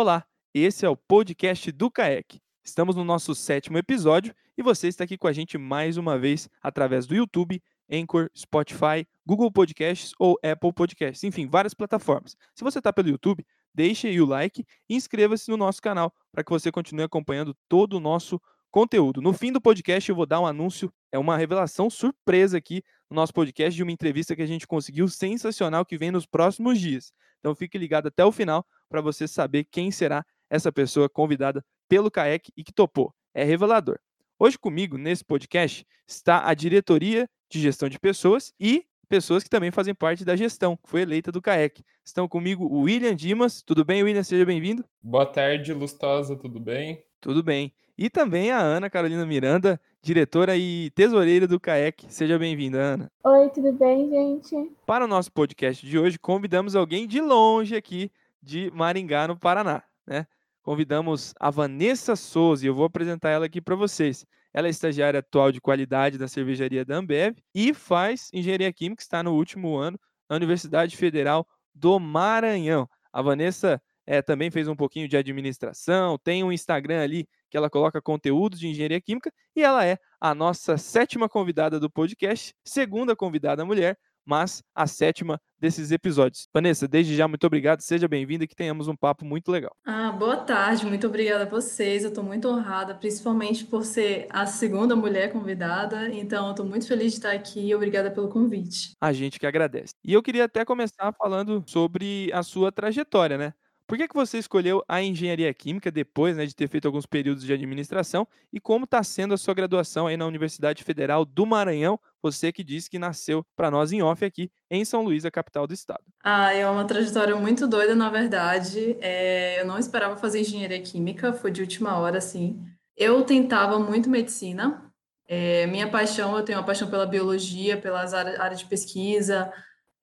Olá, esse é o podcast do CAEC. Estamos no nosso sétimo episódio e você está aqui com a gente mais uma vez através do YouTube, Anchor, Spotify, Google Podcasts ou Apple Podcasts, enfim, várias plataformas. Se você está pelo YouTube, deixe aí o like e inscreva-se no nosso canal para que você continue acompanhando todo o nosso conteúdo. No fim do podcast, eu vou dar um anúncio, é uma revelação surpresa aqui no nosso podcast de uma entrevista que a gente conseguiu sensacional que vem nos próximos dias. Então fique ligado até o final para você saber quem será essa pessoa convidada pelo CAEC e que topou. É revelador. Hoje comigo, nesse podcast, está a diretoria de gestão de pessoas e pessoas que também fazem parte da gestão, que foi eleita do CAEC. Estão comigo o William Dimas. Tudo bem, William? Seja bem-vindo. Boa tarde, Lustosa. Tudo bem? Tudo bem. E também a Ana Carolina Miranda, diretora e tesoureira do CAEC. Seja bem-vinda, Ana. Oi, tudo bem, gente? Para o nosso podcast de hoje, convidamos alguém de longe aqui de Maringá, no Paraná, né? Convidamos a Vanessa Souza e eu vou apresentar ela aqui para vocês. Ela é estagiária atual de qualidade da cervejaria da Ambev e faz engenharia química, está no último ano na Universidade Federal do Maranhão. A Vanessa é, também fez um pouquinho de administração, tem um Instagram ali que ela coloca conteúdos de engenharia química e ela é a nossa sétima convidada do podcast, segunda convidada mulher, mas a sétima desses episódios. Vanessa, desde já, muito obrigado, seja bem-vinda e que tenhamos um papo muito legal. Ah, boa tarde, muito obrigada a vocês. Eu estou muito honrada, principalmente por ser a segunda mulher convidada, então eu estou muito feliz de estar aqui e obrigada pelo convite. A gente que agradece. E eu queria até começar falando sobre a sua trajetória, né? Por que, que você escolheu a engenharia química depois né, de ter feito alguns períodos de administração e como está sendo a sua graduação aí na Universidade Federal do Maranhão? Você que disse que nasceu para nós em off aqui em São Luís, a capital do estado. Ah, é uma trajetória muito doida, na verdade. É, eu não esperava fazer engenharia química, foi de última hora, assim. Eu tentava muito medicina. É, minha paixão, eu tenho uma paixão pela biologia, pelas áreas de pesquisa,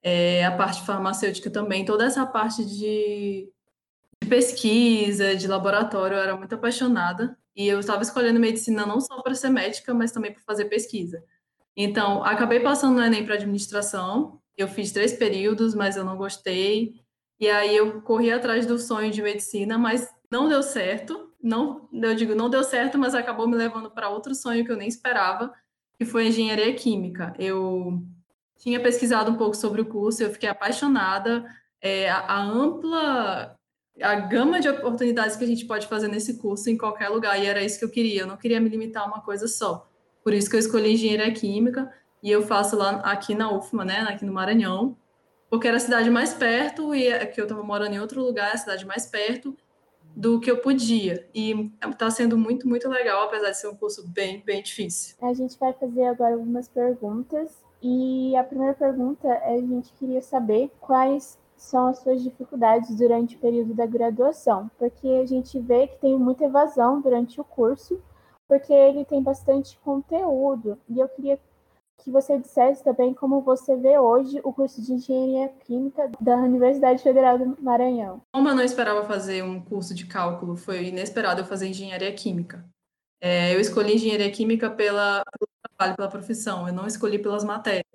é, a parte farmacêutica também, toda essa parte de de pesquisa, de laboratório, eu era muito apaixonada. E eu estava escolhendo medicina não só para ser médica, mas também para fazer pesquisa. Então, acabei passando no Enem para administração. Eu fiz três períodos, mas eu não gostei. E aí eu corri atrás do sonho de medicina, mas não deu certo. Não, eu digo, não deu certo, mas acabou me levando para outro sonho que eu nem esperava, que foi engenharia química. Eu tinha pesquisado um pouco sobre o curso, eu fiquei apaixonada. É, a, a ampla a gama de oportunidades que a gente pode fazer nesse curso em qualquer lugar, e era isso que eu queria, eu não queria me limitar a uma coisa só. Por isso que eu escolhi engenharia química, e eu faço lá aqui na UFMA, né, aqui no Maranhão, porque era a cidade mais perto, e é que eu estava morando em outro lugar, a cidade mais perto do que eu podia. E está sendo muito, muito legal, apesar de ser um curso bem, bem difícil. A gente vai fazer agora algumas perguntas, e a primeira pergunta é a gente queria saber quais são as suas dificuldades durante o período da graduação, porque a gente vê que tem muita evasão durante o curso, porque ele tem bastante conteúdo. E eu queria que você dissesse também como você vê hoje o curso de Engenharia Química da Universidade Federal do Maranhão. Como eu não esperava fazer um curso de cálculo, foi inesperado eu fazer Engenharia Química. É, eu escolhi Engenharia Química pela, pelo trabalho, pela profissão, eu não escolhi pelas matérias.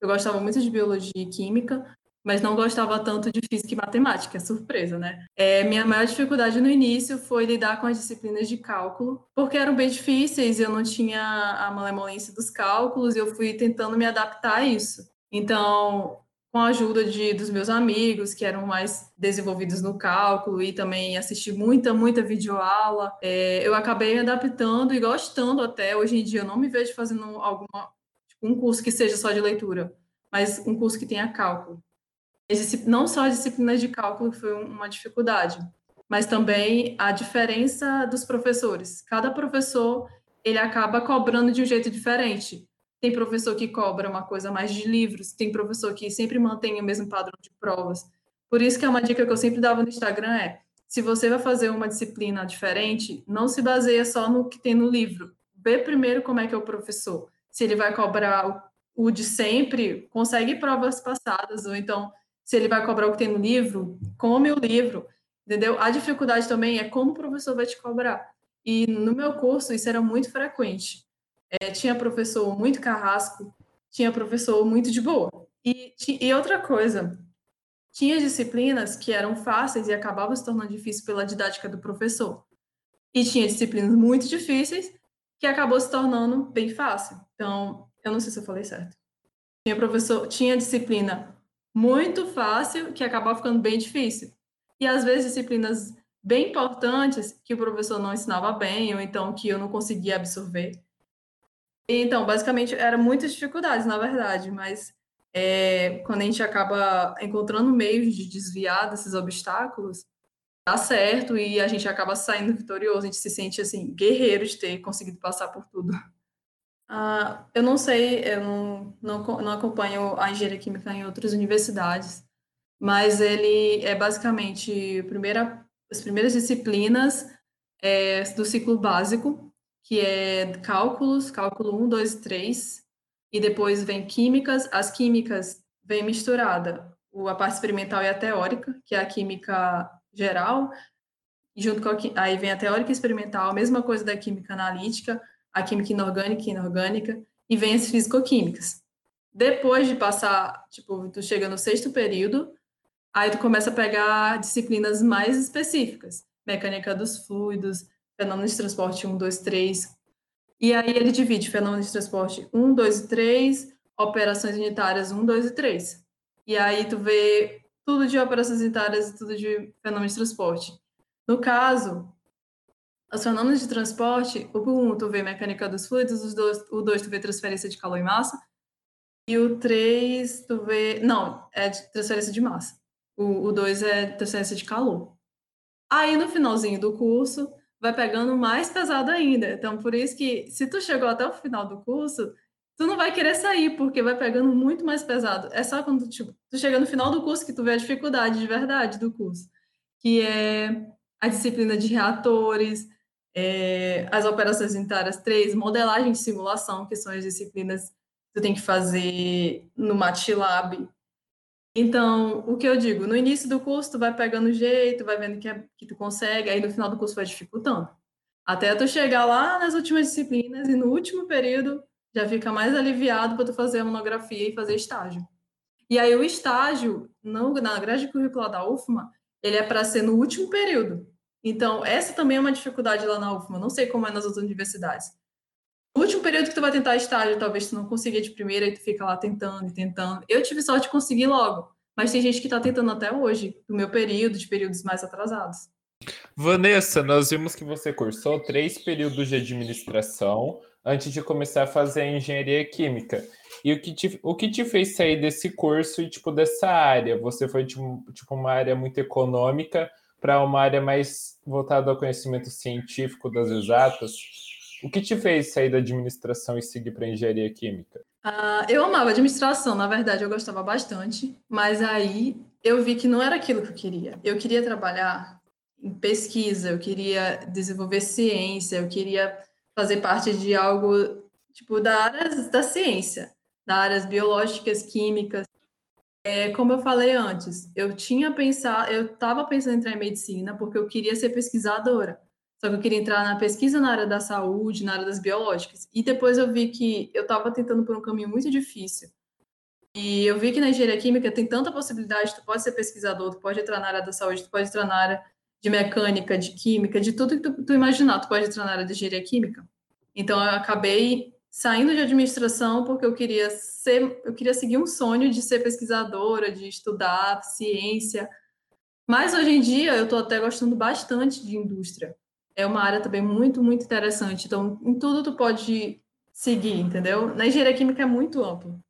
Eu gostava muito de Biologia e Química, mas não gostava tanto de física e matemática, surpresa, né? É, minha maior dificuldade no início foi lidar com as disciplinas de cálculo, porque eram bem difíceis, eu não tinha a malemolência dos cálculos e eu fui tentando me adaptar a isso. Então, com a ajuda de, dos meus amigos, que eram mais desenvolvidos no cálculo, e também assisti muita, muita videoaula, é, eu acabei me adaptando e gostando até. Hoje em dia, eu não me vejo fazendo alguma, tipo, um curso que seja só de leitura, mas um curso que tenha cálculo não só as disciplinas de cálculo foi uma dificuldade, mas também a diferença dos professores. Cada professor ele acaba cobrando de um jeito diferente. Tem professor que cobra uma coisa mais de livros, tem professor que sempre mantém o mesmo padrão de provas. Por isso que é uma dica que eu sempre dava no Instagram é: se você vai fazer uma disciplina diferente, não se baseia só no que tem no livro. Vê primeiro como é que é o professor. Se ele vai cobrar o de sempre, consegue provas passadas, ou então se ele vai cobrar o que tem no livro, come o livro, entendeu? A dificuldade também é como o professor vai te cobrar. E no meu curso isso era muito frequente. É, tinha professor muito carrasco, tinha professor muito de boa. E, e outra coisa, tinha disciplinas que eram fáceis e acabavam se tornando difíceis pela didática do professor. E tinha disciplinas muito difíceis que acabou se tornando bem fácil. Então, eu não sei se eu falei certo. Tinha professor, tinha disciplina muito fácil que acabava ficando bem difícil. E às vezes disciplinas bem importantes que o professor não ensinava bem ou então que eu não conseguia absorver. Então, basicamente, eram muitas dificuldades, na verdade, mas é, quando a gente acaba encontrando meios de desviar desses obstáculos, dá certo e a gente acaba saindo vitorioso, a gente se sente, assim, guerreiro de ter conseguido passar por tudo. Ah, eu não sei, eu não, não, não acompanho a engenharia química em outras universidades, mas ele é basicamente primeira, as primeiras disciplinas é, do ciclo básico, que é cálculos, cálculo 1, 2 e 3, e depois vem químicas. As químicas vem misturada a parte experimental e a teórica, que é a química geral, junto com a, aí vem a teórica experimental, a mesma coisa da química analítica, a química inorgânica e inorgânica, e vem as físico-químicas. Depois de passar, tipo, tu chega no sexto período, aí tu começa a pegar disciplinas mais específicas, mecânica dos fluidos, fenômenos de transporte 1, 2, 3. E aí ele divide fenômenos de transporte 1, 2 e 3, operações unitárias 1, 2 e 3. E aí tu vê tudo de operações unitárias e tudo de fenômenos de transporte. No caso, fenômenos de transporte, o 1 tu vê mecânica dos fluidos, os dois, o 2 tu vê transferência de calor e massa, e o 3 tu vê... Não, é de transferência de massa. O 2 é transferência de calor. Aí, no finalzinho do curso, vai pegando mais pesado ainda. Então, por isso que, se tu chegou até o final do curso, tu não vai querer sair, porque vai pegando muito mais pesado. É só quando tipo, tu chega no final do curso que tu vê a dificuldade de verdade do curso, que é a disciplina de reatores, é, as operações unitárias 3, modelagem de simulação, que são as disciplinas que tu tem que fazer no MATLAB. Então, o que eu digo, no início do curso tu vai pegando jeito, vai vendo que, é, que tu consegue, aí no final do curso vai dificultando. Até tu chegar lá nas últimas disciplinas e no último período já fica mais aliviado para tu fazer a monografia e fazer estágio. E aí o estágio, no, na grade curricular da UFMA, ele é para ser no último período. Então, essa também é uma dificuldade lá na UFMA, não sei como é nas outras universidades. O último período que tu vai tentar estágio, talvez tu não consiga de primeira e tu fica lá tentando e tentando. Eu tive sorte de conseguir logo, mas tem gente que está tentando até hoje, no meu período, de períodos mais atrasados. Vanessa, nós vimos que você cursou três períodos de administração antes de começar a fazer a engenharia química. E o que te, o que te fez sair desse curso e tipo dessa área? Você foi tipo, tipo uma área muito econômica para uma área mais voltada ao conhecimento científico das exatas. O que te fez sair da administração e seguir para engenharia química? Uh, eu amava administração, na verdade, eu gostava bastante, mas aí eu vi que não era aquilo que eu queria. Eu queria trabalhar em pesquisa, eu queria desenvolver ciência, eu queria fazer parte de algo tipo da área da ciência, da áreas biológicas, químicas. É, como eu falei antes, eu tinha pensado, eu estava pensando em entrar em medicina porque eu queria ser pesquisadora. Só que eu queria entrar na pesquisa na área da saúde, na área das biológicas. E depois eu vi que eu estava tentando por um caminho muito difícil. E eu vi que na engenharia química tem tanta possibilidade, tu pode ser pesquisador, tu pode entrar na área da saúde, tu pode entrar na área de mecânica, de química, de tudo que tu, tu imaginar, tu pode entrar na área de engenharia química. Então eu acabei saindo de administração porque eu queria ser, eu queria seguir um sonho de ser pesquisadora, de estudar ciência. Mas hoje em dia eu estou até gostando bastante de indústria. É uma área também muito, muito interessante. Então, em tudo tu pode seguir, entendeu? Na engenharia química é muito amplo.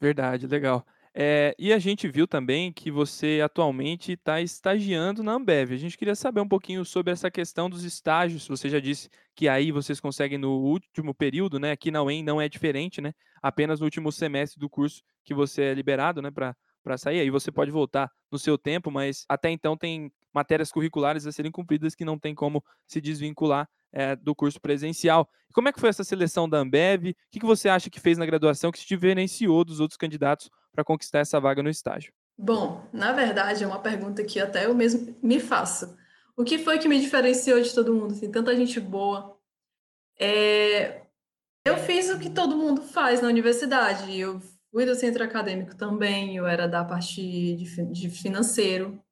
Verdade, legal. É, e a gente viu também que você atualmente está estagiando na Ambev. A gente queria saber um pouquinho sobre essa questão dos estágios. Você já disse que aí vocês conseguem no último período, né? Aqui na UEM não é diferente, né? Apenas no último semestre do curso que você é liberado, né? Para sair. Aí você pode voltar no seu tempo, mas até então tem matérias curriculares a serem cumpridas que não tem como se desvincular é, do curso presencial. Como é que foi essa seleção da Ambev? O que, que você acha que fez na graduação que se diferenciou dos outros candidatos para conquistar essa vaga no estágio? Bom, na verdade é uma pergunta que até eu mesmo me faço. O que foi que me diferenciou de todo mundo? Assim, tanta gente boa. É... Eu fiz o que todo mundo faz na universidade. Eu fui do centro acadêmico também, eu era da parte de, de financeiro.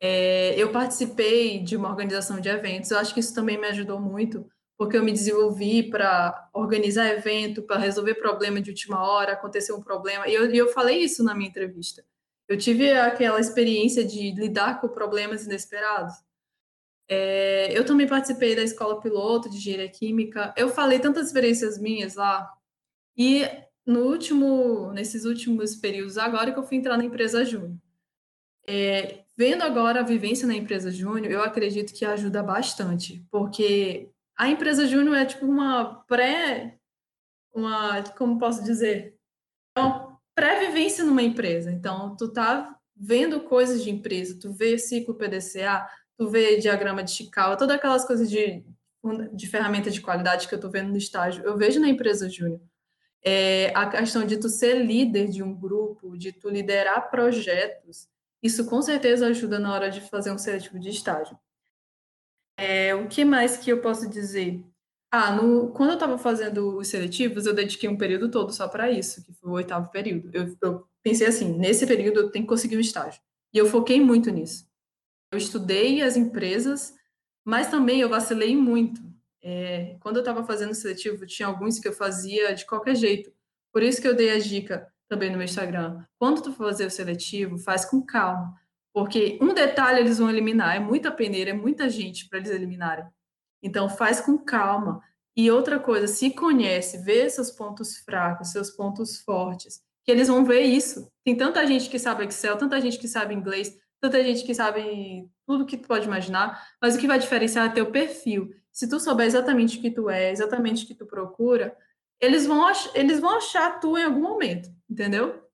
É, eu participei de uma organização de eventos, eu acho que isso também me ajudou muito, porque eu me desenvolvi para organizar evento, para resolver problema de última hora, aconteceu um problema, e eu, eu falei isso na minha entrevista. Eu tive aquela experiência de lidar com problemas inesperados. É, eu também participei da escola piloto de engenharia química. Eu falei tantas experiências minhas lá. E no último, nesses últimos períodos, agora que eu fui entrar na empresa Júnior. É, vendo agora a vivência na empresa Júnior, eu acredito que ajuda bastante, porque a empresa Júnior é tipo uma pré, uma, como posso dizer, é uma pré-vivência numa empresa. Então, tu tá vendo coisas de empresa, tu vê ciclo PDCA, tu vê diagrama de Chicago, todas aquelas coisas de, de ferramenta de qualidade que eu tô vendo no estágio, eu vejo na empresa Júnior é, a questão de tu ser líder de um grupo, de tu liderar projetos, isso com certeza ajuda na hora de fazer um seletivo de estágio. É, o que mais que eu posso dizer? Ah, no, quando eu estava fazendo os seletivos, eu dediquei um período todo só para isso, que foi o oitavo período. Eu, eu, pensei assim, nesse período eu tenho que conseguir um estágio. E eu foquei muito nisso. Eu estudei as empresas, mas também eu vacilei muito. É, quando eu estava fazendo seletivo, tinha alguns que eu fazia de qualquer jeito. Por isso que eu dei a dica também no meu Instagram. Quando tu for fazer o seletivo, faz com calma. Porque um detalhe eles vão eliminar, é muita peneira, é muita gente para eles eliminarem. Então faz com calma. E outra coisa, se conhece, vê seus pontos fracos, seus pontos fortes, que eles vão ver isso. Tem tanta gente que sabe Excel, tanta gente que sabe inglês, tanta gente que sabe tudo que tu pode imaginar, mas o que vai diferenciar é teu perfil se tu souber exatamente o que tu é, exatamente o que tu procura, eles vão, eles vão achar tu em algum momento, entendeu?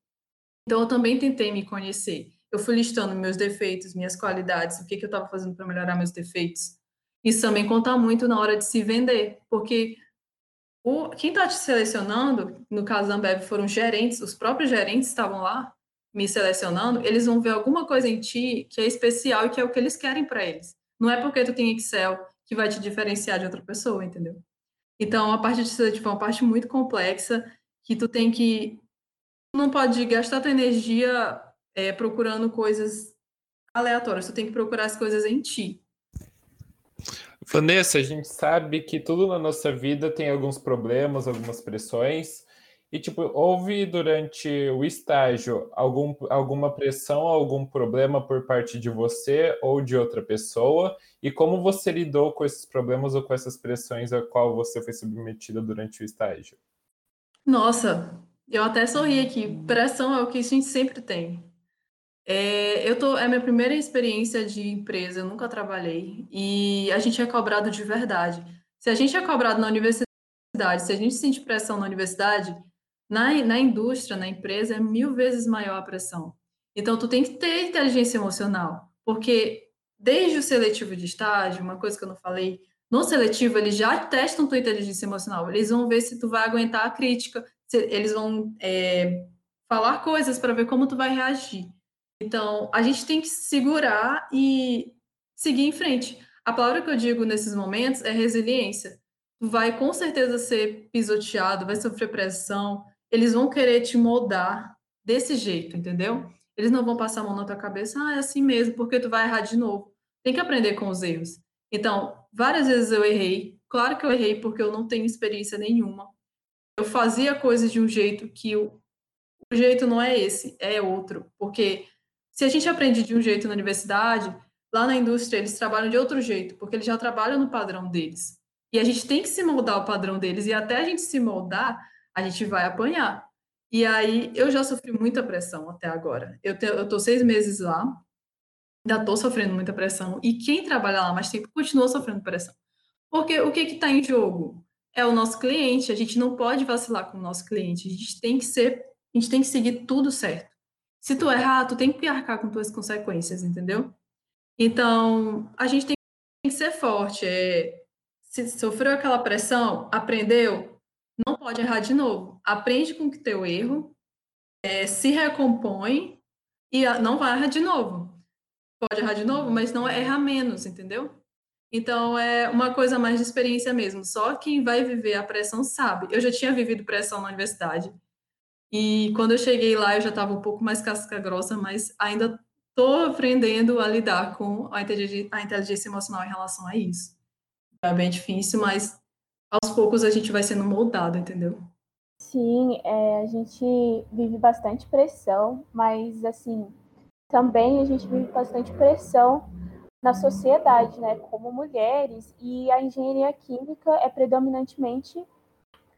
Então, eu também tentei me conhecer. Eu fui listando meus defeitos, minhas qualidades, o que, que eu estava fazendo para melhorar meus defeitos. Isso também conta muito na hora de se vender, porque o, quem está te selecionando, no caso da Ambev, foram gerentes, os próprios gerentes estavam lá me selecionando, eles vão ver alguma coisa em ti que é especial e que é o que eles querem para eles. Não é porque tu tem Excel, que vai te diferenciar de outra pessoa, entendeu? Então, a parte de seletivo é uma parte muito complexa que tu tem que não pode gastar tua energia é, procurando coisas aleatórias, tu tem que procurar as coisas em ti. Vanessa, a gente sabe que tudo na nossa vida tem alguns problemas, algumas pressões, e, tipo, houve durante o estágio algum, alguma pressão, algum problema por parte de você ou de outra pessoa? E como você lidou com esses problemas ou com essas pressões a qual você foi submetida durante o estágio? Nossa, eu até sorri aqui. Pressão é o que a gente sempre tem. É, eu tô, é a minha primeira experiência de empresa, eu nunca trabalhei. E a gente é cobrado de verdade. Se a gente é cobrado na universidade, se a gente sente pressão na universidade, na, na indústria, na empresa, é mil vezes maior a pressão. Então, tu tem que ter inteligência emocional, porque desde o seletivo de estágio, uma coisa que eu não falei, no seletivo eles já testam tua inteligência emocional, eles vão ver se tu vai aguentar a crítica, eles vão é, falar coisas para ver como tu vai reagir. Então, a gente tem que segurar e seguir em frente. A palavra que eu digo nesses momentos é resiliência. Tu vai com certeza ser pisoteado, vai sofrer pressão, eles vão querer te moldar desse jeito, entendeu? Eles não vão passar a mão na tua cabeça, ah, é assim mesmo, porque tu vai errar de novo. Tem que aprender com os erros. Então, várias vezes eu errei. Claro que eu errei porque eu não tenho experiência nenhuma. Eu fazia coisas de um jeito que o, o jeito não é esse, é outro. Porque se a gente aprende de um jeito na universidade, lá na indústria eles trabalham de outro jeito, porque eles já trabalham no padrão deles. E a gente tem que se moldar ao padrão deles. E até a gente se moldar, a gente vai apanhar. E aí eu já sofri muita pressão até agora. Eu, tô seis meses lá, ainda tô sofrendo muita pressão. E quem trabalha lá mais tempo continua sofrendo pressão. Porque o que que tá em jogo? É o nosso cliente. A gente não pode vacilar com o nosso cliente. A gente tem que ser, a gente tem que seguir tudo certo. Se tu errar, tu tem que arcar com tuas consequências, entendeu? Então, a gente tem que ser forte. É, se sofreu aquela pressão, aprendeu, não pode errar de novo. Aprende com o teu erro, é, se recompõe e não vai errar de novo. Pode errar de novo, mas não erra menos, entendeu? Então é uma coisa mais de experiência mesmo. Só quem vai viver a pressão sabe. Eu já tinha vivido pressão na universidade. E quando eu cheguei lá, eu já estava um pouco mais casca grossa, mas ainda estou aprendendo a lidar com a inteligência, emocional em relação a isso. É bem difícil, mas aos poucos a gente vai sendo moldado, entendeu? Sim, é, a gente vive bastante pressão, mas assim, também a gente vive bastante pressão na sociedade, né, como mulheres, e a engenharia química é predominantemente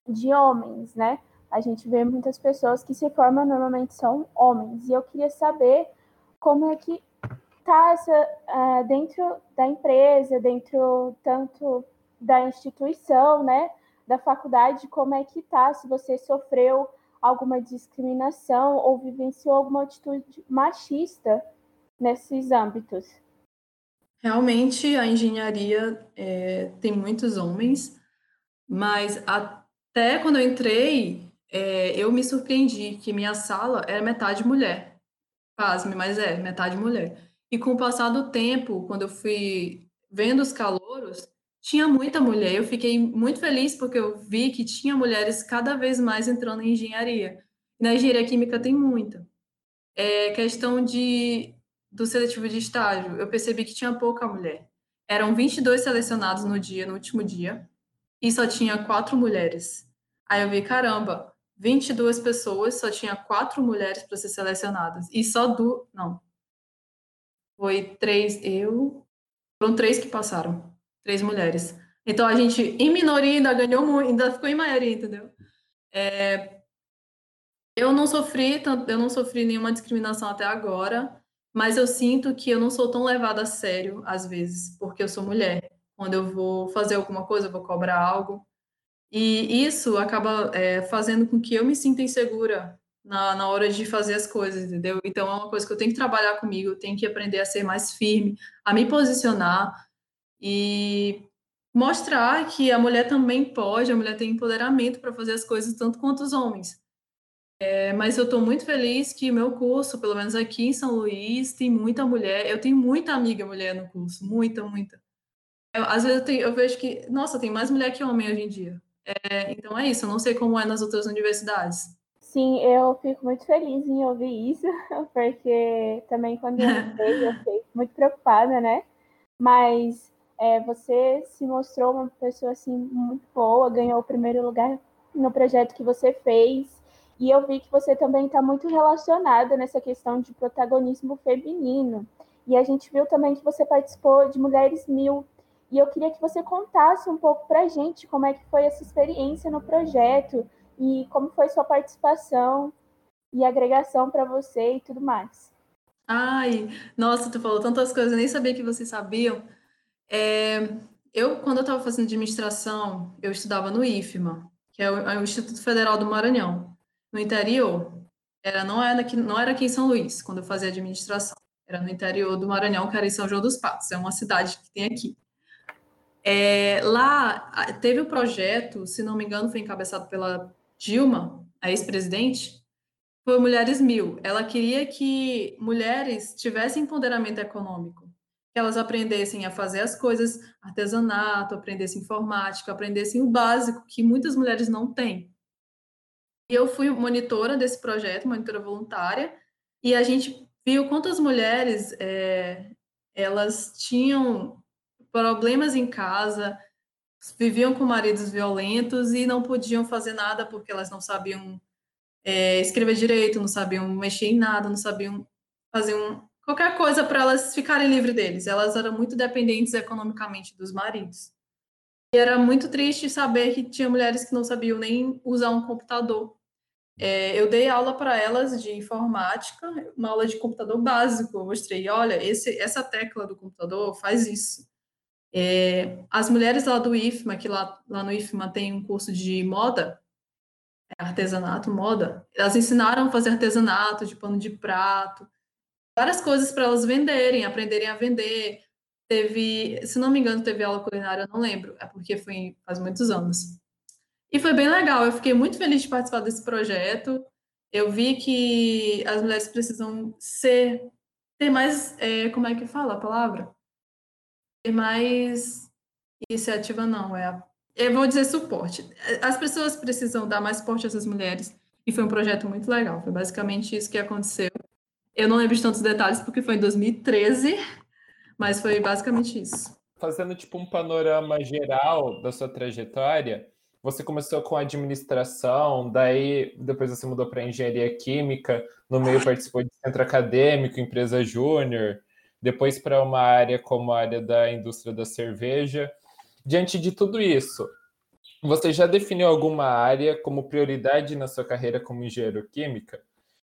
de homens, né? A gente vê muitas pessoas que se formam normalmente são homens, e eu queria saber como é que tá essa uh, dentro da empresa, dentro tanto da instituição, né, da faculdade, como é que tá, se você sofreu alguma discriminação ou vivenciou alguma atitude machista nesses âmbitos. Realmente, a engenharia é, tem muitos homens, mas até quando eu entrei, é, eu me surpreendi que minha sala era metade mulher. Pasme, mas é, metade mulher. E com o passar do tempo, quando eu fui vendo os calouros, tinha muita mulher. Eu fiquei muito feliz porque eu vi que tinha mulheres cada vez mais entrando em engenharia. Na engenharia química tem muita. É questão de do seletivo de estágio, eu percebi que tinha pouca mulher. Eram 22 selecionados no dia, no último dia, e só tinha quatro mulheres. Aí eu vi, caramba, 22 pessoas, só tinha quatro mulheres para ser selecionadas. E só do. Não. Foi três, eu. Foram três que passaram. Três mulheres. Então a gente, em minoria, ainda ganhou muito, ainda ficou em maioria, entendeu? É, eu não sofri, eu não sofri nenhuma discriminação até agora mas eu sinto que eu não sou tão levada a sério às vezes, porque eu sou mulher. Quando eu vou fazer alguma coisa, eu vou cobrar algo. E isso acaba é, fazendo com que eu me sinta insegura na, na hora de fazer as coisas, entendeu? Então é uma coisa que eu tenho que trabalhar comigo, eu tenho que aprender a ser mais firme, a me posicionar e mostrar que a mulher também pode, a mulher tem empoderamento para fazer as coisas tanto quanto os homens. É, mas eu estou muito feliz que meu curso, pelo menos aqui em São Luís, tem muita mulher. Eu tenho muita amiga mulher no curso, muita, muita. Eu, às vezes eu, tenho, eu, vejo que, nossa, tem mais mulher que homem hoje em dia. É, então é isso, eu não sei como é nas outras universidades. Sim, eu fico muito feliz em ouvir isso, porque também quando eu entrei, eu fiquei muito preocupada, né? Mas é, você se mostrou uma pessoa assim muito boa, ganhou o primeiro lugar no projeto que você fez e eu vi que você também está muito relacionada nessa questão de protagonismo feminino. E a gente viu também que você participou de Mulheres Mil. E eu queria que você contasse um pouco para a gente como é que foi essa experiência no projeto e como foi sua participação e agregação para você e tudo mais. Ai, nossa, tu falou tantas coisas, eu nem sabia que vocês sabiam. É, eu, quando eu estava fazendo administração, eu estudava no IFMA, que é o, é o Instituto Federal do Maranhão no interior. Era, não, era aqui, não era aqui em São Luís, quando eu fazia administração. Era no interior do Maranhão, que era em São João dos Patos. É uma cidade que tem aqui. É, lá teve o um projeto, se não me engano, foi encabeçado pela Dilma, a ex-presidente, foi Mulheres Mil. Ela queria que mulheres tivessem empoderamento econômico, que elas aprendessem a fazer as coisas, artesanato, aprendessem informática, aprendessem o básico que muitas mulheres não têm. E eu fui monitora desse projeto, monitora voluntária, e a gente viu quantas mulheres é, elas tinham problemas em casa, viviam com maridos violentos e não podiam fazer nada porque elas não sabiam é, escrever direito, não sabiam mexer em nada, não sabiam fazer um, qualquer coisa para elas ficarem livres deles. Elas eram muito dependentes economicamente dos maridos. E era muito triste saber que tinha mulheres que não sabiam nem usar um computador. É, eu dei aula para elas de informática, uma aula de computador básico. Eu mostrei, olha, esse, essa tecla do computador faz isso. É, as mulheres lá do IFMA, que lá, lá no IFMA tem um curso de moda, é, artesanato, moda, elas ensinaram a fazer artesanato de pano de prato, várias coisas para elas venderem, aprenderem a vender. Teve, se não me engano, teve aula culinária, eu não lembro, é porque foi faz muitos anos. E foi bem legal, eu fiquei muito feliz de participar desse projeto. Eu vi que as mulheres precisam ser, ter mais, é, como é que fala a palavra? Ter mais iniciativa, não, é, eu vou dizer suporte. As pessoas precisam dar mais suporte a essas mulheres E foi um projeto muito legal. Foi basicamente isso que aconteceu. Eu não lembro de tantos detalhes porque foi em 2013, mas foi basicamente isso. Fazendo tipo um panorama geral da sua trajetória, você começou com administração, daí depois você mudou para engenharia química, no meio participou de centro acadêmico, empresa júnior, depois para uma área como a área da indústria da cerveja. Diante de tudo isso, você já definiu alguma área como prioridade na sua carreira como engenheiro química?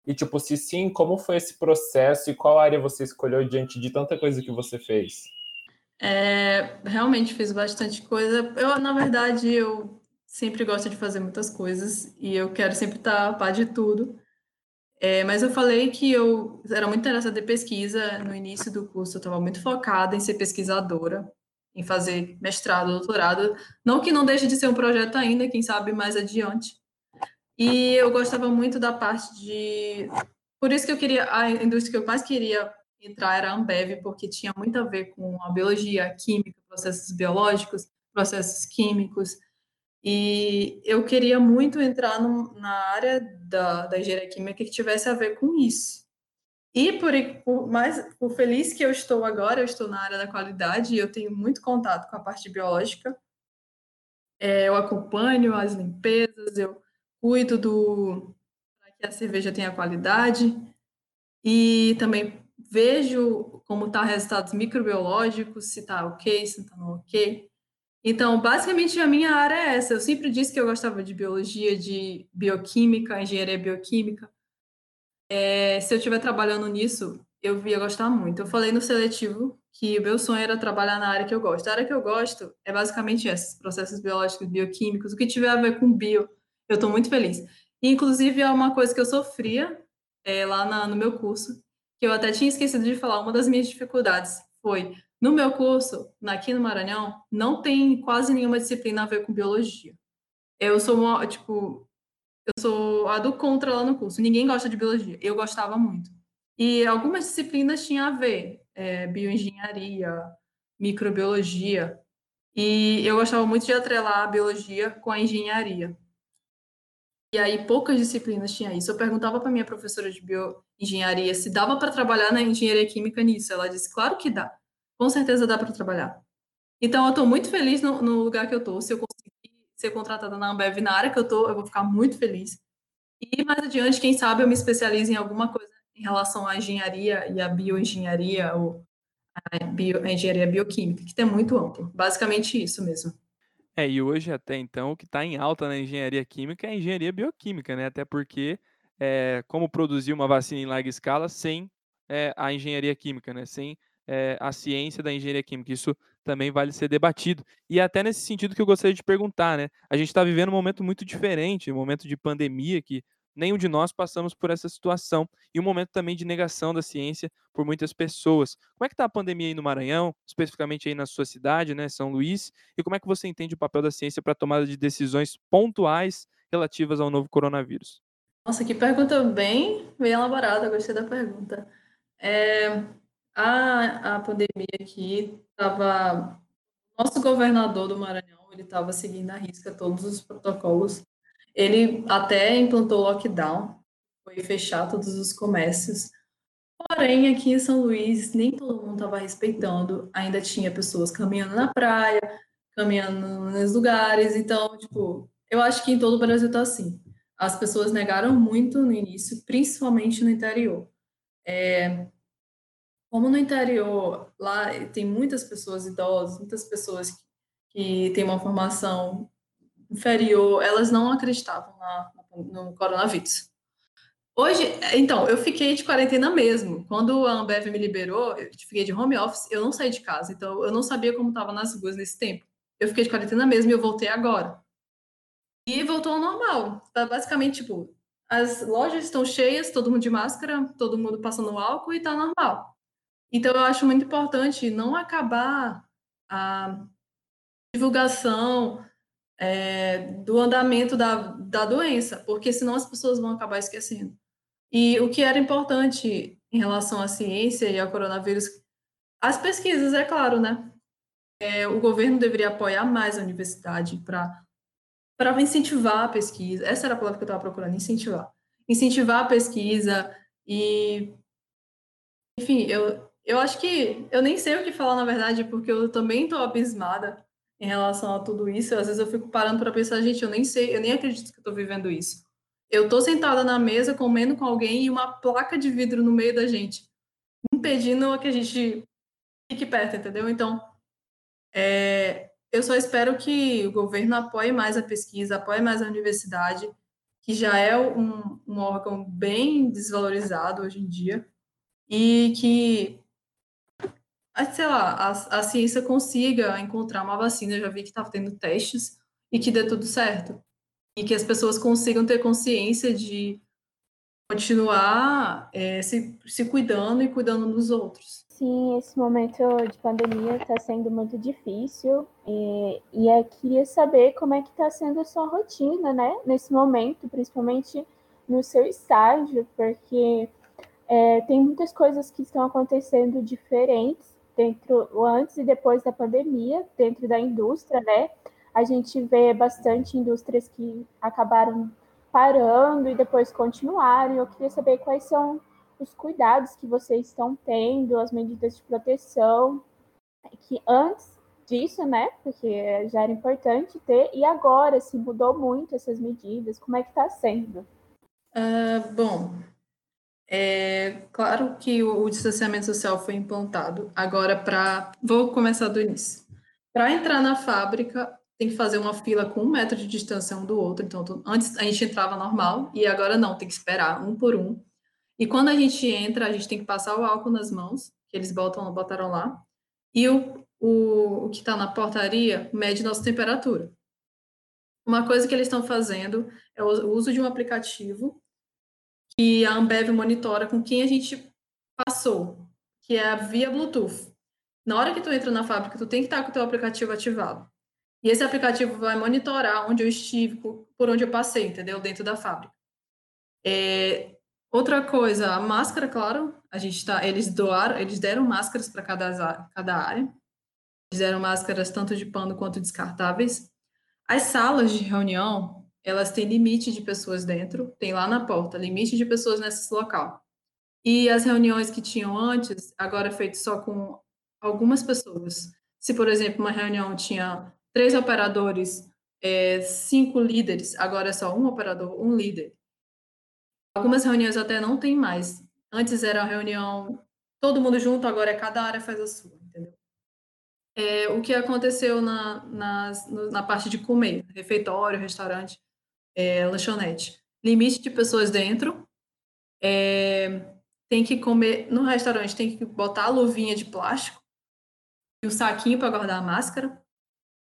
E, tipo, se sim, como foi esse processo e qual área você escolheu diante de tanta coisa que você fez? É, realmente fiz bastante coisa. Eu, na verdade, eu sempre gosto de fazer muitas coisas e eu quero sempre estar a par de tudo. É, mas eu falei que eu era muito interessada em pesquisa. No início do curso, eu estava muito focada em ser pesquisadora, em fazer mestrado, doutorado. Não que não deixe de ser um projeto ainda, quem sabe mais adiante. E eu gostava muito da parte de. Por isso que eu queria. A indústria que eu mais queria entrar era a Ambev, porque tinha muito a ver com a biologia, a química, processos biológicos, processos químicos. E eu queria muito entrar no, na área da, da engenharia química que tivesse a ver com isso. E por, por, mais por feliz que eu estou agora, eu estou na área da qualidade e eu tenho muito contato com a parte biológica. É, eu acompanho as limpezas, eu cuido do que a cerveja tenha qualidade e também vejo como tá resultados microbiológicos, se está ok, se está não ok. Então, basicamente a minha área é essa. Eu sempre disse que eu gostava de biologia, de bioquímica, engenharia bioquímica. É, se eu estiver trabalhando nisso, eu ia gostar muito. Eu falei no seletivo que o meu sonho era trabalhar na área que eu gosto. A área que eu gosto é basicamente essa, processos biológicos, bioquímicos, o que tiver a ver com bio, eu estou muito feliz. Inclusive, é uma coisa que eu sofria é, lá na, no meu curso, que eu até tinha esquecido de falar, uma das minhas dificuldades foi, no meu curso, aqui no Maranhão, não tem quase nenhuma disciplina a ver com biologia. Eu sou, uma, tipo, eu sou a do contra lá no curso. Ninguém gosta de biologia. Eu gostava muito. E algumas disciplinas tinham a ver, é, bioengenharia, microbiologia. E eu gostava muito de atrelar a biologia com a engenharia. E aí poucas disciplinas tinha isso. Eu perguntava para minha professora de bioengenharia se dava para trabalhar na engenharia química nisso. Ela disse, claro que dá. Com certeza dá para trabalhar. Então eu estou muito feliz no, no, lugar que eu estou. Se eu conseguir ser contratada na Ambev na área que eu estou, eu vou ficar muito feliz. E mais adiante, quem sabe eu me especializo em alguma coisa em relação à engenharia e à bioengenharia ou a, bio, a engenharia bioquímica, que é muito amplo. Basicamente isso mesmo. É, e hoje até então o que está em alta na engenharia química é a engenharia bioquímica, né? Até porque é, como produzir uma vacina em larga escala sem é, a engenharia química, né? Sem é, a ciência da engenharia química. Isso também vale ser debatido. E até nesse sentido que eu gostaria de perguntar, né? A gente está vivendo um momento muito diferente, um momento de pandemia que nenhum de nós passamos por essa situação. E um momento também de negação da ciência por muitas pessoas. Como é que está a pandemia aí no Maranhão, especificamente aí na sua cidade, né, São Luís? E como é que você entende o papel da ciência para a tomada de decisões pontuais relativas ao novo coronavírus? Nossa, que pergunta bem, bem elaborada, gostei da pergunta. É, a, a pandemia aqui estava... Nosso governador do Maranhão, ele estava seguindo à risca todos os protocolos ele até implantou lockdown, foi fechar todos os comércios. Porém, aqui em São Luís, nem todo mundo estava respeitando. Ainda tinha pessoas caminhando na praia, caminhando nos lugares. Então, tipo, eu acho que em todo o Brasil está assim. As pessoas negaram muito no início, principalmente no interior. É, como no interior, lá tem muitas pessoas idosas, muitas pessoas que, que têm uma formação inferior, elas não acreditavam na, no coronavírus. Hoje, então, eu fiquei de quarentena mesmo. Quando a Ambev me liberou, eu fiquei de home office, eu não saí de casa, então eu não sabia como estava nas ruas nesse tempo. Eu fiquei de quarentena mesmo e eu voltei agora. E voltou ao normal. Tá basicamente, tipo, as lojas estão cheias, todo mundo de máscara, todo mundo passando álcool e tá normal. Então eu acho muito importante não acabar a divulgação é, do andamento da, da doença, porque senão as pessoas vão acabar esquecendo. E o que era importante em relação à ciência e ao coronavírus, as pesquisas, é claro, né? É, o governo deveria apoiar mais a universidade para incentivar a pesquisa. Essa era a palavra que eu estava procurando, incentivar. Incentivar a pesquisa e enfim, eu, eu acho que eu nem sei o que falar na verdade, porque eu também estou abismada em relação a tudo isso. Às vezes eu fico parando para pensar, gente, eu nem sei, eu nem acredito que estou vivendo isso. Eu estou sentada na mesa comendo com alguém e uma placa de vidro no meio da gente, impedindo que a gente fique perto, entendeu? Então, é, eu só espero que o governo apoie mais a pesquisa, apoie mais a universidade, que já é um, um órgão bem desvalorizado hoje em dia, e que, sei lá, a, a ciência consiga encontrar uma vacina. Eu já vi que está tendo testes e que dê tudo certo. E que as pessoas consigam ter consciência de continuar é, se, se cuidando e cuidando dos outros. Sim, esse momento de pandemia está sendo muito difícil e, e eu queria saber como é que está sendo a sua rotina, né? Nesse momento, principalmente no seu estágio, porque é, tem muitas coisas que estão acontecendo diferentes dentro antes e depois da pandemia, dentro da indústria, né? A gente vê bastante indústrias que acabaram parando e depois continuaram. Eu queria saber quais são os cuidados que vocês estão tendo, as medidas de proteção, que antes disso, né, porque já era importante ter, e agora se mudou muito essas medidas, como é que está sendo? Uh, bom, é claro que o, o distanciamento social foi implantado. Agora, para. Vou começar do início. Para entrar na fábrica, tem que fazer uma fila com um metro de distância um do outro. Então, antes a gente entrava normal e agora não, tem que esperar um por um. E quando a gente entra, a gente tem que passar o álcool nas mãos, que eles botam, botaram lá, e o, o, o que está na portaria mede nossa temperatura. Uma coisa que eles estão fazendo é o uso de um aplicativo que a Ambev monitora com quem a gente passou, que é via Bluetooth. Na hora que tu entra na fábrica, tu tem que estar com o teu aplicativo ativado. E esse aplicativo vai monitorar onde eu estive, por onde eu passei, entendeu? Dentro da fábrica. É, Outra coisa, a máscara, claro, a gente tá, eles doaram, eles deram máscaras para cada, cada área. Eles deram máscaras tanto de pano quanto descartáveis. As salas de reunião, elas têm limite de pessoas dentro, tem lá na porta, limite de pessoas nesse local. E as reuniões que tinham antes, agora é feito só com algumas pessoas. Se, por exemplo, uma reunião tinha três operadores, é, cinco líderes, agora é só um operador, um líder. Algumas reuniões até não tem mais. Antes era a reunião todo mundo junto, agora é cada área faz a sua, entendeu? É, o que aconteceu na, nas, na parte de comer, refeitório, restaurante, é, lanchonete. Limite de pessoas dentro, é, tem que comer, no restaurante tem que botar a luvinha de plástico e o saquinho para guardar a máscara,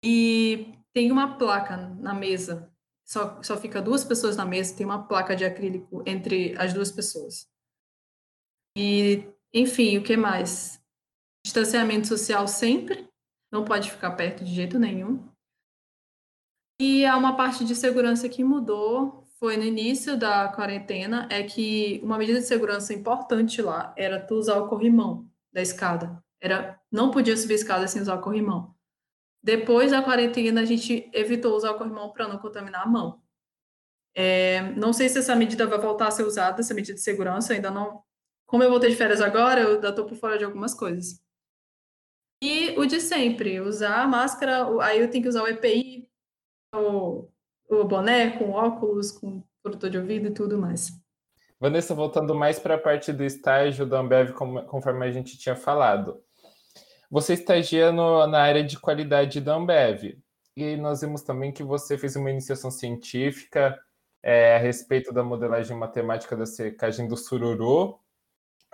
e tem uma placa na mesa só, só fica duas pessoas na mesa, tem uma placa de acrílico entre as duas pessoas. E, enfim, o que mais? Distanciamento social sempre, não pode ficar perto de jeito nenhum. E há uma parte de segurança que mudou, foi no início da quarentena, é que uma medida de segurança importante lá era tu usar o corrimão da escada. Era, não podia subir a escada sem usar o corrimão. Depois da quarentena, a gente evitou usar o corrimão para não contaminar a mão. É, não sei se essa medida vai voltar a ser usada, essa medida de segurança, ainda não. Como eu voltei de férias agora, eu ainda estou por fora de algumas coisas. E o de sempre, usar a máscara, aí eu tenho que usar o EPI, o, o boné com óculos, com protetor de ouvido e tudo mais. Vanessa, voltando mais para a parte do estágio da Ambev, conforme a gente tinha falado. Você estagia no, na área de qualidade da Ambev. E nós vimos também que você fez uma iniciação científica é, a respeito da modelagem matemática da secagem do sururu.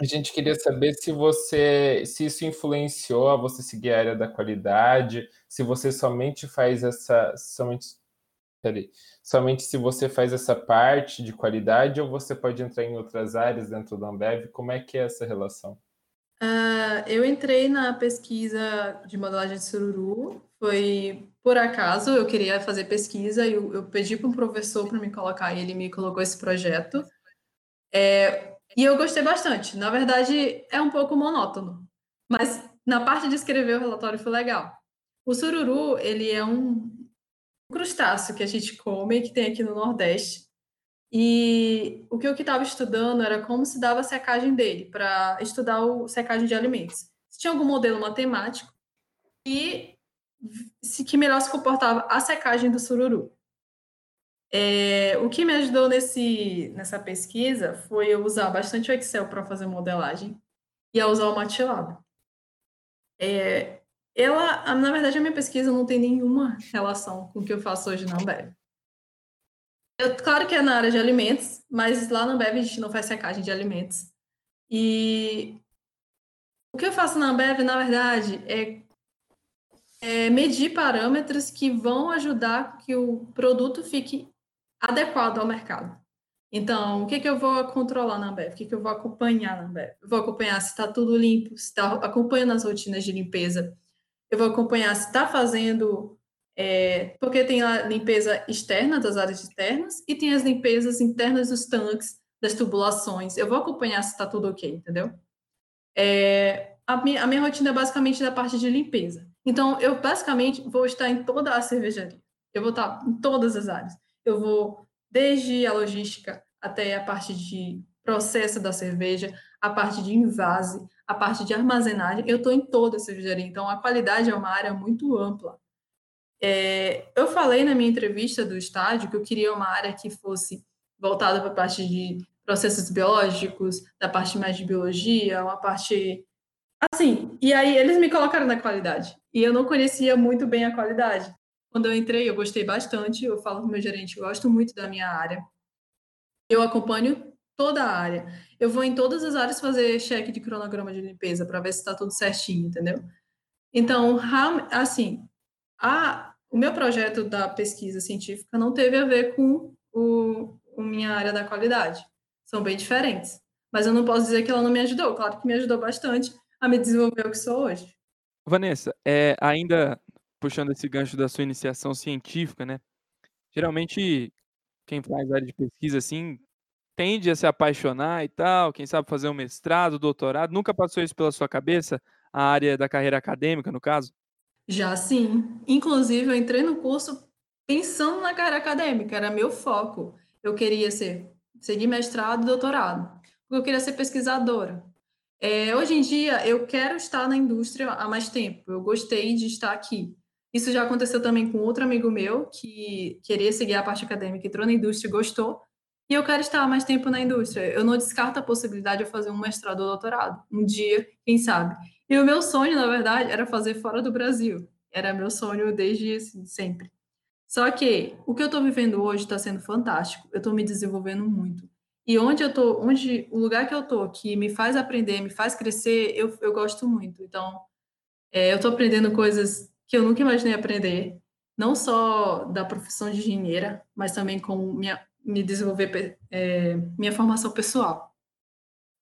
A gente queria saber se você, se isso influenciou a você seguir a área da qualidade, se você somente faz essa, somente, peraí, somente se você faz essa parte de qualidade ou você pode entrar em outras áreas dentro da Ambev. Como é que é essa relação? Uh, eu entrei na pesquisa de modelagem de sururu, foi por acaso, eu queria fazer pesquisa e eu, eu pedi para um professor para me colocar e ele me colocou esse projeto. É, e eu gostei bastante. Na verdade, é um pouco monótono, mas na parte de escrever o relatório foi legal. O sururu, ele é um, crustáceo que a gente come, que tem aqui no Nordeste. E o que eu estava estudando era como se dava a secagem dele, para estudar a secagem de alimentos. Se tinha algum modelo matemático e se que melhor se comportava a secagem do sururu. É, o que me ajudou nesse, nessa pesquisa foi eu usar bastante o Excel para fazer modelagem e a usar o MATLAB. É, ela, na verdade, a minha pesquisa não tem nenhuma relação com o que eu faço hoje na Ambev. Eu, claro que é na área de alimentos, mas lá na Ambev a gente não faz secagem de alimentos. E o que eu faço na Ambev, na verdade, é é, medir parâmetros que vão ajudar que o produto fique adequado ao mercado. Então, o que, que eu vou controlar na Ambev? O que, que eu vou acompanhar na Ambev? Eu vou acompanhar se está tudo limpo, se está acompanhando as rotinas de limpeza. Eu vou acompanhar se está fazendo. É, porque tem a limpeza externa das áreas externas e tem as limpezas internas dos tanques, das tubulações. Eu vou acompanhar se está tudo ok, entendeu? É, a, minha, a minha rotina é basicamente da parte de limpeza. Então, eu basicamente vou estar em toda a cervejaria. Eu vou estar em todas as áreas. Eu vou desde a logística até a parte de processo da cerveja, a parte de invase, a parte de armazenagem. Eu estou em toda a cervejaria. Então, a qualidade é uma área muito ampla. É, eu falei na minha entrevista do estádio que eu queria uma área que fosse voltada para a parte de processos biológicos, da parte mais de biologia, uma parte Assim, e aí eles me colocaram na qualidade. E eu não conhecia muito bem a qualidade. Quando eu entrei, eu gostei bastante. Eu falo com o meu gerente, eu gosto muito da minha área. Eu acompanho toda a área. Eu vou em todas as áreas fazer cheque de cronograma de limpeza para ver se está tudo certinho, entendeu? Então, assim, a, o meu projeto da pesquisa científica não teve a ver com o, minha área da qualidade. São bem diferentes. Mas eu não posso dizer que ela não me ajudou. Claro que me ajudou bastante, a me desenvolver o que sou hoje. Vanessa, é, ainda puxando esse gancho da sua iniciação científica, né? Geralmente, quem faz área de pesquisa assim tende a se apaixonar e tal, quem sabe fazer um mestrado, doutorado. Nunca passou isso pela sua cabeça, a área da carreira acadêmica, no caso? Já sim. Inclusive, eu entrei no curso pensando na carreira acadêmica, era meu foco. Eu queria ser, seguir mestrado doutorado, porque eu queria ser pesquisadora. É, hoje em dia, eu quero estar na indústria há mais tempo, eu gostei de estar aqui. Isso já aconteceu também com outro amigo meu, que queria seguir a parte acadêmica, entrou na indústria e gostou, e eu quero estar mais tempo na indústria. Eu não descarto a possibilidade de fazer um mestrado ou doutorado, um dia, quem sabe. E o meu sonho, na verdade, era fazer fora do Brasil. Era meu sonho desde assim, sempre. Só que o que eu estou vivendo hoje está sendo fantástico. Eu estou me desenvolvendo muito. E onde eu tô, onde o lugar que eu tô, que me faz aprender, me faz crescer, eu, eu gosto muito. Então, é, eu estou aprendendo coisas que eu nunca imaginei aprender, não só da profissão de engenheira, mas também como minha, me desenvolver é, minha formação pessoal.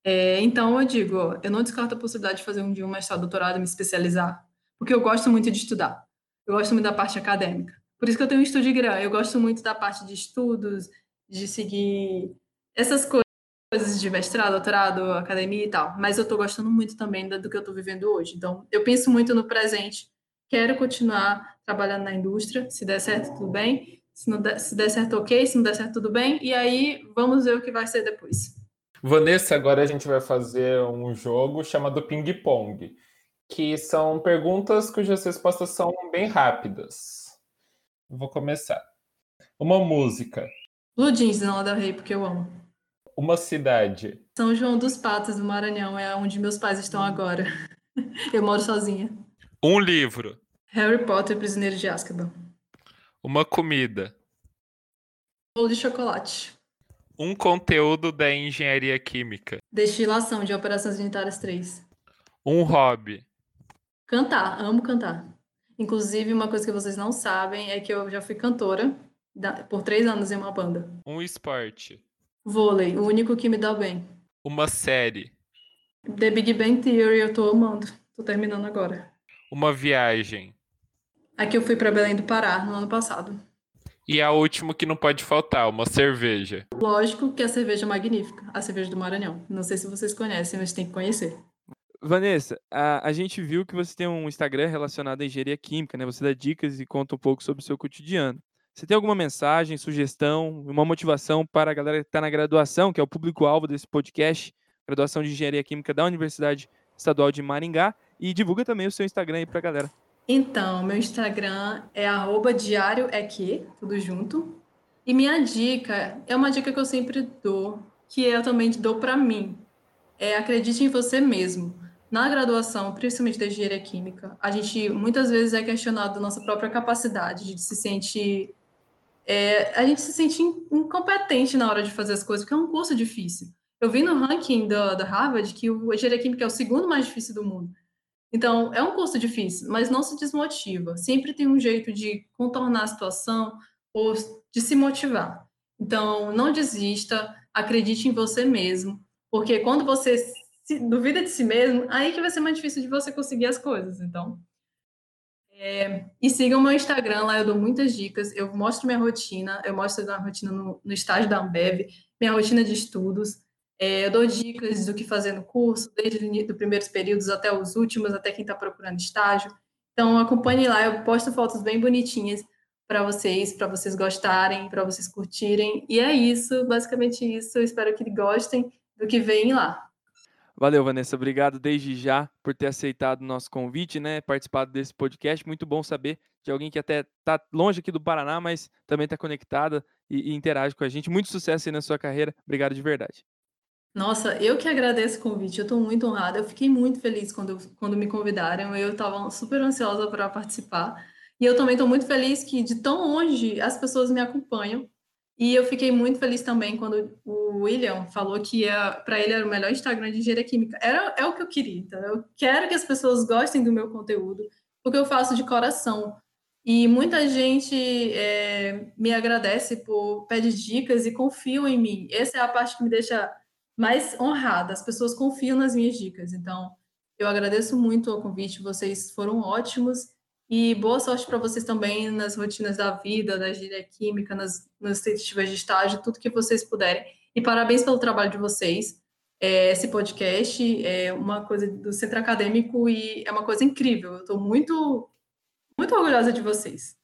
É, então, eu digo, eu não descarto a possibilidade de fazer um dia um mestrado, doutorado, me especializar, porque eu gosto muito de estudar. Eu gosto muito da parte acadêmica. Por isso que eu tenho um estúdio grande. Eu gosto muito da parte de estudos, de seguir essas coisas de mestrado, doutorado, academia e tal. Mas eu estou gostando muito também do que eu estou vivendo hoje. Então, eu penso muito no presente. Quero continuar trabalhando na indústria. Se der certo, tudo bem. Se, não der, se der certo, ok. Se não der certo, tudo bem. E aí, vamos ver o que vai ser depois. Vanessa, agora a gente vai fazer um jogo chamado Ping Pong, que são perguntas cujas respostas são bem rápidas. Vou começar. Uma música. Blue Jeans, não da Rei, porque eu amo. Uma cidade. São João dos Patos, do Maranhão, é onde meus pais estão agora. Eu moro sozinha. Um livro. Harry Potter, Prisioneiro de Azkaban. Uma comida. Bolo de chocolate. Um conteúdo da engenharia química. Destilação de Operações Unitárias 3. Um hobby. Cantar, amo cantar. Inclusive, uma coisa que vocês não sabem é que eu já fui cantora por três anos em uma banda. Um esporte. Vôlei, o único que me dá bem. Uma série. The Big Bang Theory, eu tô amando. Tô terminando agora. Uma viagem. Aqui eu fui para Belém do Pará no ano passado. E a última que não pode faltar, uma cerveja. Lógico que a cerveja é magnífica, a cerveja do Maranhão. Não sei se vocês conhecem, mas tem que conhecer. Vanessa, a, a gente viu que você tem um Instagram relacionado à engenharia química, né? Você dá dicas e conta um pouco sobre o seu cotidiano. Você tem alguma mensagem, sugestão, uma motivação para a galera que está na graduação, que é o público-alvo desse podcast, graduação de Engenharia Química da Universidade Estadual de Maringá, e divulga também o seu Instagram aí para a galera. Então, meu Instagram é diárioeq, tudo junto. E minha dica é uma dica que eu sempre dou, que eu também dou para mim. É acredite em você mesmo. Na graduação, principalmente da engenharia química, a gente muitas vezes é questionado nossa própria capacidade, de se sentir. É, a gente se sente incompetente na hora de fazer as coisas, porque é um curso difícil. Eu vi no ranking da, Harvard que o engenharia química é o segundo mais difícil do mundo. Então, é um curso difícil, mas não se desmotiva. Sempre tem um jeito de contornar a situação ou de se motivar. Então, não desista, acredite em você mesmo, porque quando você duvida de si mesmo, aí que vai ser mais difícil de você conseguir as coisas. Então, é, e sigam meu Instagram, lá eu dou muitas dicas, eu mostro minha rotina, eu mostro a rotina no, no estágio da Ambev, minha rotina de estudos, é, eu dou dicas do que fazer no curso, desde os primeiros períodos até os últimos, até quem está procurando estágio. Então, acompanhe lá, eu posto fotos bem bonitinhas para vocês, para vocês gostarem, para vocês curtirem. E é isso, basicamente isso. Eu espero que gostem do que vem lá. Valeu, Vanessa. Obrigado desde já por ter aceitado o nosso convite, né? Participado desse podcast. Muito bom saber de alguém que até está longe aqui do Paraná, mas também está conectada e, e interage com a gente. Muito sucesso aí na sua carreira. Obrigado de verdade. Nossa, eu que agradeço o convite, eu estou muito honrada. Eu fiquei muito feliz quando, quando me convidaram, eu estava super ansiosa para participar. E eu também estou muito feliz que de tão longe as pessoas me acompanham. E eu fiquei muito feliz também quando o William falou que para ele era o melhor Instagram de engenharia química. Era, é o que eu queria. Então, eu quero que as pessoas gostem do meu conteúdo, porque eu faço de coração. E muita gente é, me agradece por pedir dicas e confiam em mim. Essa é a parte que me deixa mais honrada. As pessoas confiam nas minhas dicas. Então, eu agradeço muito o convite, vocês foram ótimos. E boa sorte para vocês também nas rotinas da vida, da engenharia química, nas, nas tentativas de estágio, tudo que vocês puderem. E parabéns pelo trabalho de vocês. É, esse podcast é uma coisa do centro acadêmico e é uma coisa incrível. Eu estou muito, muito orgulhosa de vocês.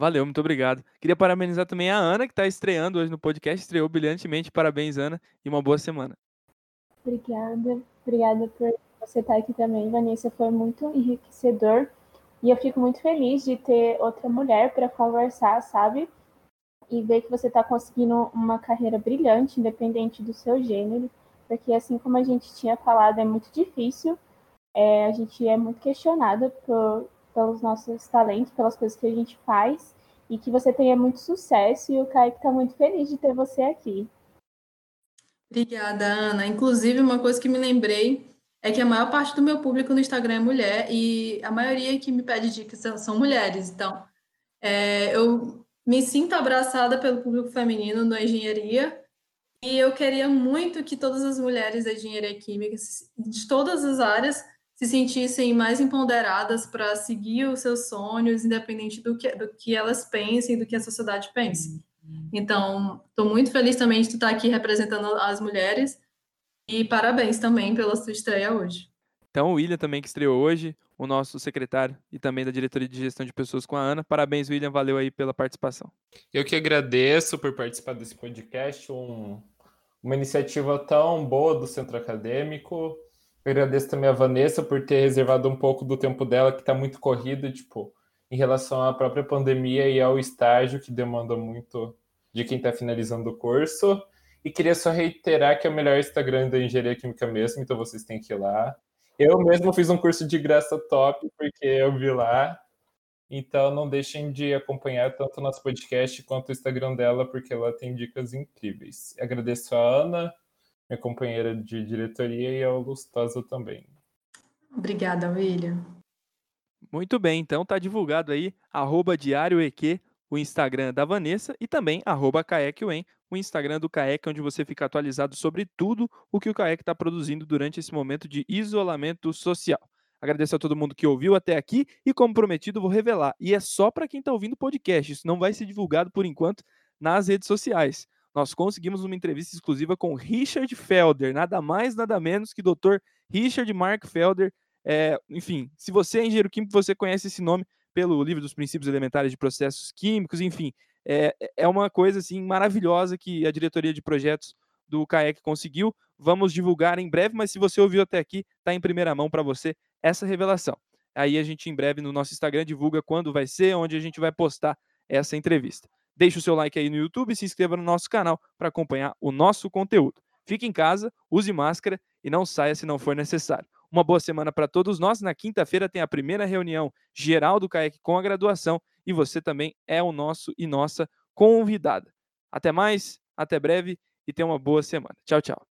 Valeu, muito obrigado. Queria parabenizar também a Ana, que está estreando hoje no podcast, estreou brilhantemente. Parabéns, Ana, e uma boa semana. Obrigada, obrigada por você estar aqui também, Vanessa. Foi muito enriquecedor e eu fico muito feliz de ter outra mulher para conversar, sabe? E ver que você está conseguindo uma carreira brilhante, independente do seu gênero, porque assim como a gente tinha falado, é muito difícil. É, a gente é muito questionada por, pelos nossos talentos, pelas coisas que a gente faz e que você tenha muito sucesso. E o Kaique está muito feliz de ter você aqui. Obrigada, Ana. Inclusive, uma coisa que me lembrei é que a maior parte do meu público no Instagram é mulher e a maioria que me pede dicas são, mulheres. Então, é, eu me sinto abraçada pelo público feminino na engenharia e eu queria muito que todas as mulheres da engenharia química, de todas as áreas, se sentissem mais empoderadas para seguir os seus sonhos, independente do que, do que elas pensem, do que a sociedade pense. Então, estou muito feliz também de estar aqui representando as mulheres e parabéns também pela sua estreia hoje. Então, o William também que estreou hoje, o nosso secretário e também da diretoria de gestão de pessoas com a Ana. Parabéns, William, valeu aí pela participação. Eu que agradeço por participar desse podcast, um, uma iniciativa tão boa do centro acadêmico. Agradeço também a Vanessa por ter reservado um pouco do tempo dela, que está muito corrido, tipo, em relação à própria pandemia e ao estágio, que demanda muito de quem está finalizando o curso. E queria só reiterar que é o melhor Instagram da Engenharia Química mesmo, então vocês têm que ir lá. Eu mesmo fiz um curso de graça top, porque eu vi lá. Então não deixem de acompanhar tanto o nosso podcast quanto o Instagram dela, porque ela tem dicas incríveis. Agradeço a Ana minha companheira de diretoria, e ao Lustosa também. Obrigada, William. Muito bem, então tá divulgado aí, arroba Diário EQ, o Instagram da Vanessa, e também arroba o Instagram do CAEC, onde você fica atualizado sobre tudo o que o CAEC está produzindo durante esse momento de isolamento social. Agradeço a todo mundo que ouviu até aqui e, como prometido, vou revelar. E é só para quem está ouvindo o podcast, isso não vai ser divulgado por enquanto nas redes sociais nós conseguimos uma entrevista exclusiva com Richard Felder, nada mais, nada menos que Dr. Richard Mark Felder. É, enfim, se você é engenheiro químico, você conhece esse nome pelo livro dos princípios elementares de processos químicos, enfim, É, é uma coisa assim maravilhosa que a diretoria de projetos do CAEC conseguiu. Vamos divulgar em breve, mas se você ouviu até aqui, está em primeira mão para você essa revelação. Aí a gente em breve no nosso Instagram divulga quando vai ser, onde a gente vai postar essa entrevista. Deixe o seu like aí no YouTube e se inscreva no nosso canal para acompanhar o nosso conteúdo. Fique em casa, use máscara e não saia se não for necessário. Uma boa semana para todos nós. Na quinta-feira tem a primeira reunião geral do CAEC com a graduação e você também é o nosso e nossa convidada. Até mais, até breve e tenha uma boa semana. Tchau, tchau.